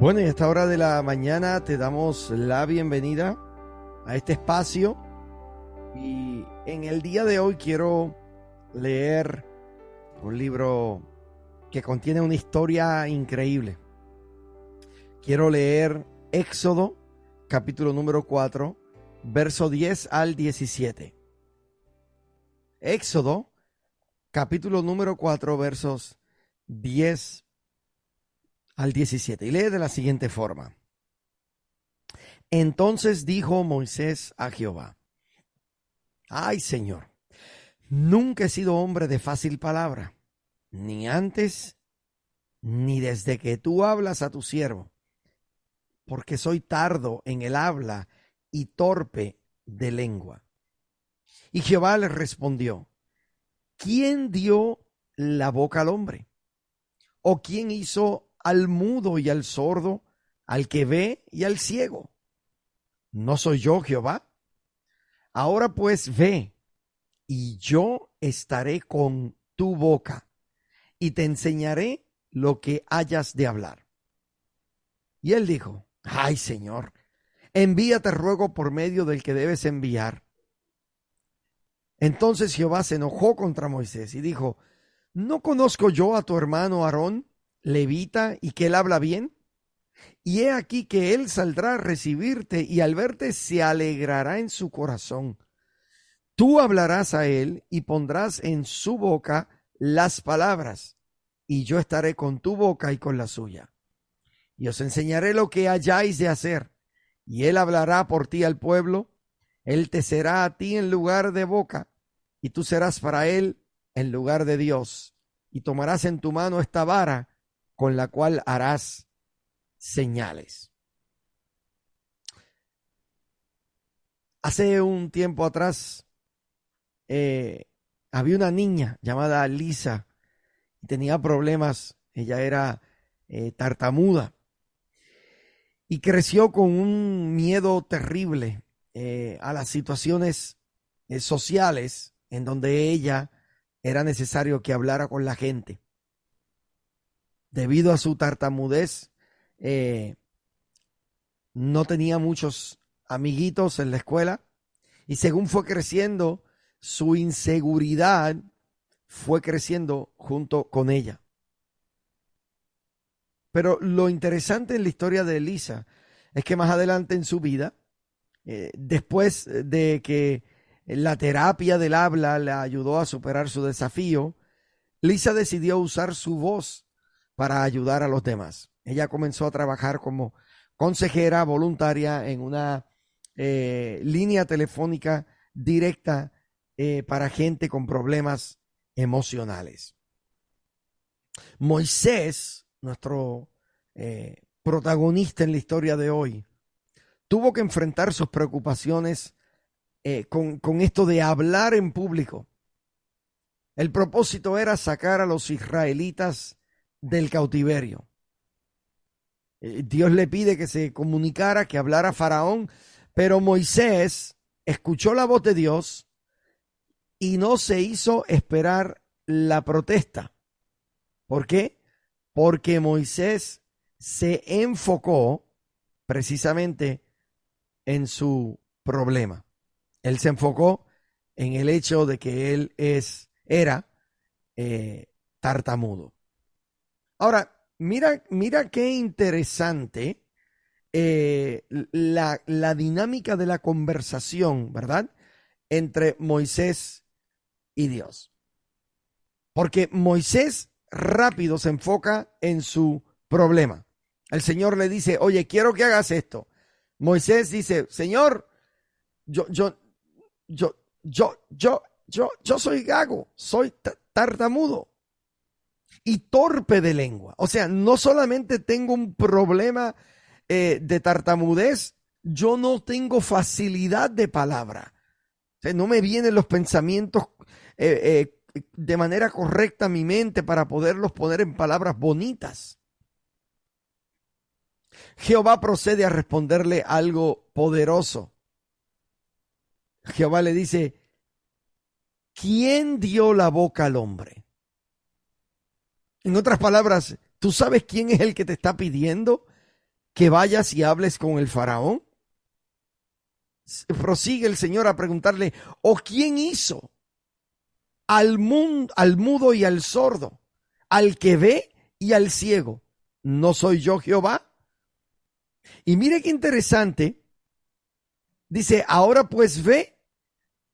Bueno, y a esta hora de la mañana te damos la bienvenida a este espacio. Y en el día de hoy quiero leer un libro que contiene una historia increíble. Quiero leer Éxodo, capítulo número 4, verso 10 al 17. Éxodo, capítulo número 4, versos 10 al 17. Y lee de la siguiente forma. Entonces dijo Moisés a Jehová, ay Señor, nunca he sido hombre de fácil palabra, ni antes ni desde que tú hablas a tu siervo, porque soy tardo en el habla y torpe de lengua. Y Jehová le respondió, ¿quién dio la boca al hombre? ¿O quién hizo al mudo y al sordo, al que ve y al ciego. ¿No soy yo Jehová? Ahora pues ve, y yo estaré con tu boca, y te enseñaré lo que hayas de hablar. Y él dijo, ay Señor, envíate ruego por medio del que debes enviar. Entonces Jehová se enojó contra Moisés y dijo, ¿no conozco yo a tu hermano Aarón, levita y que él habla bien? Y he aquí que él saldrá a recibirte y al verte se alegrará en su corazón. Tú hablarás a él y pondrás en su boca las palabras, y yo estaré con tu boca y con la suya. Y os enseñaré lo que hayáis de hacer, y él hablará por ti al pueblo, él te será a ti en lugar de boca, y tú serás para él en lugar de Dios, y tomarás en tu mano esta vara, con la cual harás señales. Hace un tiempo atrás eh, había una niña llamada Lisa y tenía problemas. Ella era eh, tartamuda y creció con un miedo terrible eh, a las situaciones sociales en donde ella era necesario que hablara con la gente debido a su tartamudez, eh, no tenía muchos amiguitos en la escuela y según fue creciendo, su inseguridad fue creciendo junto con ella. Pero lo interesante en la historia de Elisa es que más adelante en su vida, eh, después de que la terapia del habla le ayudó a superar su desafío, Lisa decidió usar su voz para ayudar a los demás. Ella comenzó a trabajar como consejera voluntaria en una eh, línea telefónica directa eh, para gente con problemas emocionales. Moisés, nuestro eh, protagonista en la historia de hoy, tuvo que enfrentar sus preocupaciones con, con esto de hablar en público. El propósito era sacar a los israelitas del cautiverio. Eh, Dios le pide que se comunicara, que hablara Faraón, pero Moisés escuchó la voz de Dios y no se hizo esperar la protesta. ¿Por qué? Porque Moisés se enfocó precisamente en su problema. Él se enfocó en el hecho de que él es, era eh, tartamudo. Ahora, mira, mira qué interesante eh, la, la dinámica de la conversación, ¿verdad? Entre Moisés y Dios. Porque Moisés rápido se enfoca en su problema. El Señor le dice, oye, quiero que hagas esto. Moisés dice, Señor, yo, yo, yo, yo, yo, yo, yo soy gago, soy tartamudo y torpe de lengua. O sea, no solamente tengo un problema eh, de tartamudez, yo no tengo facilidad de palabra. No me vienen los pensamientos eh, eh, de manera correcta a mi mente para poderlos poner en palabras bonitas. Jehová procede a responderle algo poderoso. Jehová le dice, ¿quién dio la boca al hombre? En otras palabras, ¿tú sabes quién es el que te está pidiendo que vayas y hables con el faraón? Prosigue el Señor a preguntarle, ¿o quién hizo al, mundo, al mudo y al sordo, al que ve y al ciego? ¿No soy yo Jehová? Y mire qué interesante. Dice, ahora pues ve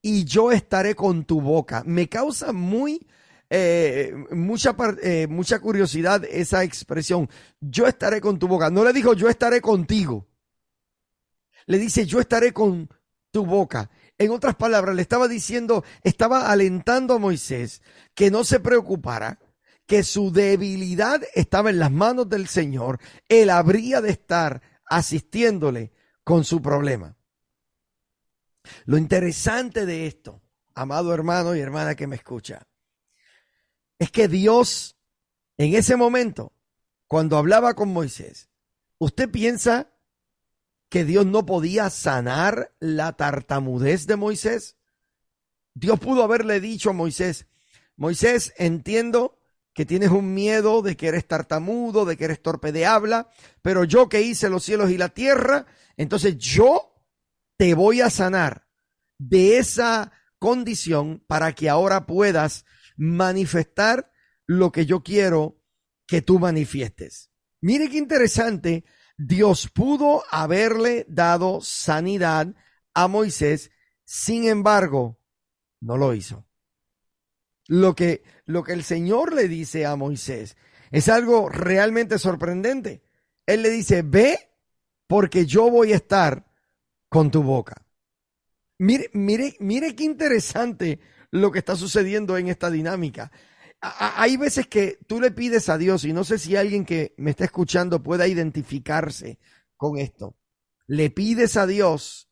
y yo estaré con tu boca. Me causa muy eh, mucha, eh, mucha curiosidad esa expresión. Yo estaré con tu boca. No le dijo yo estaré contigo. Le dice yo estaré con tu boca. En otras palabras, le estaba diciendo, estaba alentando a Moisés que no se preocupara, que su debilidad estaba en las manos del Señor. Él habría de estar asistiéndole con su problema. Lo interesante de esto, amado hermano y hermana que me escucha, es que Dios, en ese momento, cuando hablaba con Moisés, ¿usted piensa que Dios no podía sanar la tartamudez de Moisés? Dios pudo haberle dicho a Moisés, Moisés, entiendo que tienes un miedo de que eres tartamudo, de que eres torpe de habla, pero yo que hice los cielos y la tierra, entonces yo te voy a sanar de esa condición para que ahora puedas manifestar lo que yo quiero que tú manifiestes. Mire qué interesante, Dios pudo haberle dado sanidad a Moisés, sin embargo, no lo hizo. Lo que, lo que el Señor le dice a Moisés es algo realmente sorprendente. Él le dice, ve porque yo voy a estar con tu boca. Mire, mire, mire qué interesante lo que está sucediendo en esta dinámica. Hay veces que tú le pides a Dios, y no sé si alguien que me está escuchando pueda identificarse con esto. Le pides a Dios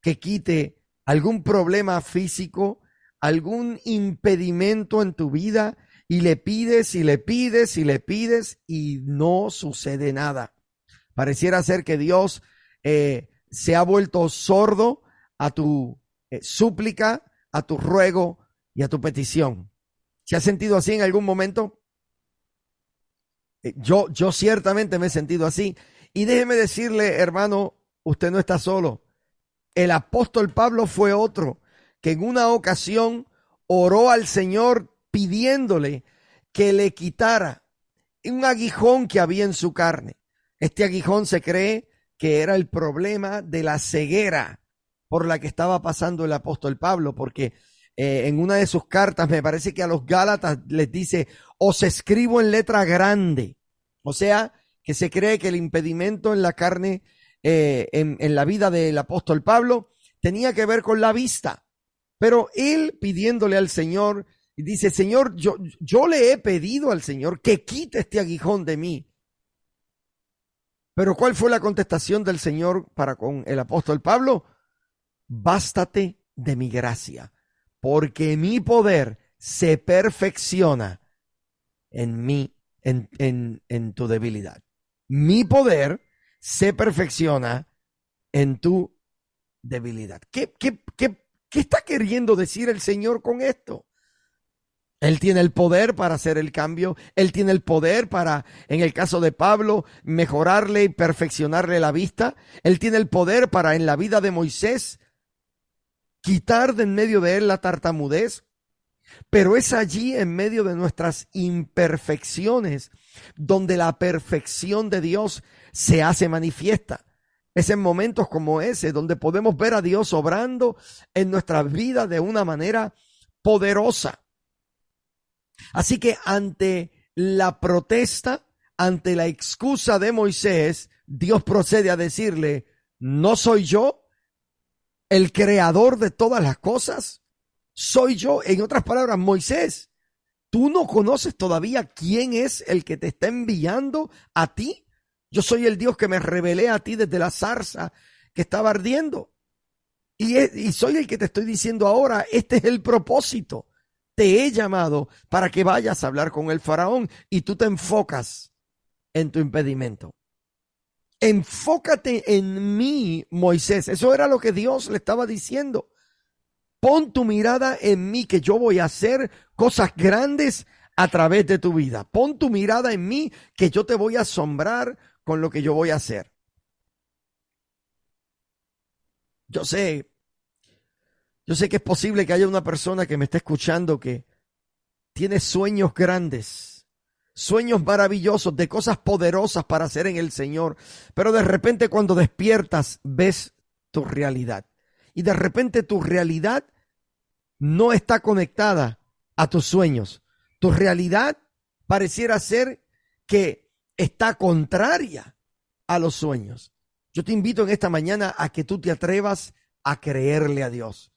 que quite algún problema físico, algún impedimento en tu vida, y le pides y le pides y le pides y no sucede nada. Pareciera ser que Dios eh, se ha vuelto sordo a tu eh, súplica, a tu ruego y a tu petición. ¿Se ha sentido así en algún momento? Eh, yo, yo ciertamente me he sentido así. Y déjeme decirle, hermano, usted no está solo. El apóstol Pablo fue otro que en una ocasión oró al Señor pidiéndole que le quitara un aguijón que había en su carne. Este aguijón se cree que era el problema de la ceguera por la que estaba pasando el apóstol Pablo, porque eh, en una de sus cartas, me parece que a los Gálatas les dice, os escribo en letra grande. O sea, que se cree que el impedimento en la carne, eh, en, la vida del apóstol Pablo, tenía que ver con la vista. Pero él pidiéndole al Señor, dice, Señor, yo, yo le he pedido al Señor que quite este aguijón de mí. Pero ¿cuál fue la contestación del Señor para con el apóstol Pablo? Bástate de mi gracia, porque mi poder se perfecciona en mí, en, en, tu debilidad. Mi poder se perfecciona en tu debilidad. ¿Qué, qué, qué, qué está queriendo decir el Señor con esto? Él tiene el poder para hacer el cambio. Él tiene el poder para, en el caso de Pablo, mejorarle y perfeccionarle la vista. Él tiene el poder para, en la vida de Moisés, quitar de en medio de él la tartamudez, pero es allí en medio de nuestras imperfecciones donde la perfección de Dios se hace manifiesta. Es en momentos como ese donde podemos ver a Dios obrando en nuestra vida de una manera poderosa. Así que ante la protesta, ante la excusa de Moisés, Dios procede a decirle, ¿no soy yo el creador de todas las cosas? Soy yo, en otras palabras, Moisés. ¿Tú no conoces todavía quién es el que te está enviando a ti? Yo soy el Dios que me revelé a ti desde la zarza que estaba ardiendo. Y, y soy el que te estoy diciendo ahora, este es el propósito. Te he llamado para que vayas a hablar con el faraón y tú te enfocas en tu impedimento enfócate en mí, Moisés. Eso era lo que Dios le estaba diciendo. Pon tu mirada en mí, que yo voy a hacer cosas grandes a través de tu vida. Pon tu mirada en mí, que yo te voy a asombrar con lo que yo voy a hacer. Yo sé, yo sé que es posible que haya una persona que me esté escuchando que tiene sueños grandes sueños maravillosos de cosas poderosas para hacer en el Señor, pero de repente cuando despiertas ves tu realidad y de repente tu realidad no está conectada a tus sueños. Tu realidad pareciera ser que está contraria a los sueños. Yo te invito en esta mañana a que tú te atrevas a creerle a Dios.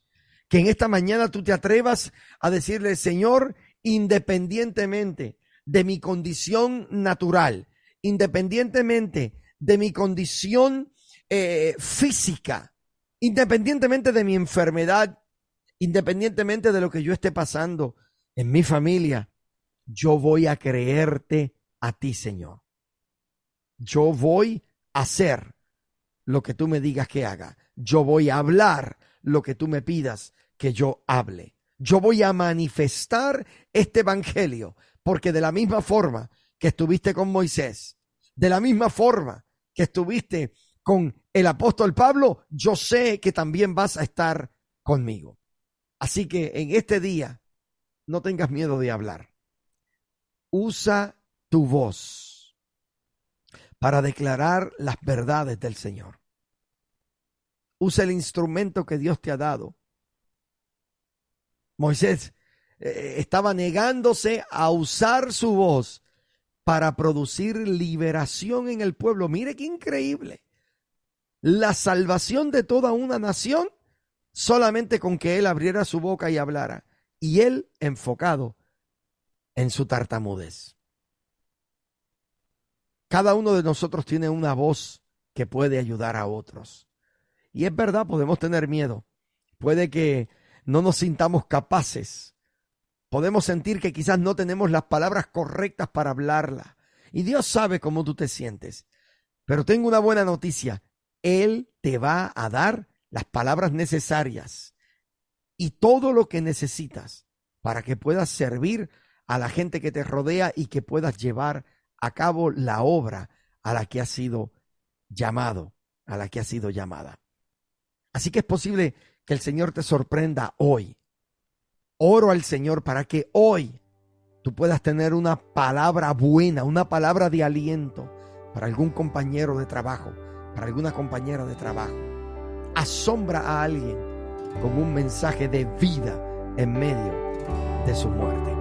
Que en esta mañana tú te atrevas a decirle, Señor, independientemente de mi condición natural, independientemente de mi condición eh, física, independientemente de mi enfermedad, independientemente de lo que yo esté pasando en mi familia, yo voy a creerte a ti, Señor. Yo voy a hacer lo que tú me digas que haga. Yo voy a hablar lo que tú me pidas que yo hable. Yo voy a manifestar este evangelio, porque de la misma forma que estuviste con Moisés, de la misma forma que estuviste con el apóstol Pablo, yo sé que también vas a estar conmigo. Así que en este día, no tengas miedo de hablar. Usa tu voz para declarar las verdades del Señor. Usa el instrumento que Dios te ha dado. Moisés eh, estaba negándose a usar su voz para producir liberación en el pueblo. Mire qué increíble la salvación de toda una nación solamente con que él abriera su boca y hablara, y él enfocado en su tartamudez. Cada uno de nosotros tiene una voz que puede ayudar a otros. Y es verdad, podemos tener miedo. Puede que no nos sintamos capaces. Podemos sentir que quizás no tenemos las palabras correctas para hablarla. Y Dios sabe cómo tú te sientes. Pero tengo una buena noticia. Él te va a dar las palabras necesarias y todo lo que necesitas para que puedas servir a la gente que te rodea y que puedas llevar a cabo la obra a la que has sido llamado, a la que has sido llamada. Así que es posible que el Señor te sorprenda hoy. Oro al Señor para que hoy tú puedas tener una palabra buena, una palabra de aliento para algún compañero de trabajo, para alguna compañera de trabajo. Asombra a alguien con un mensaje de vida en medio de su muerte.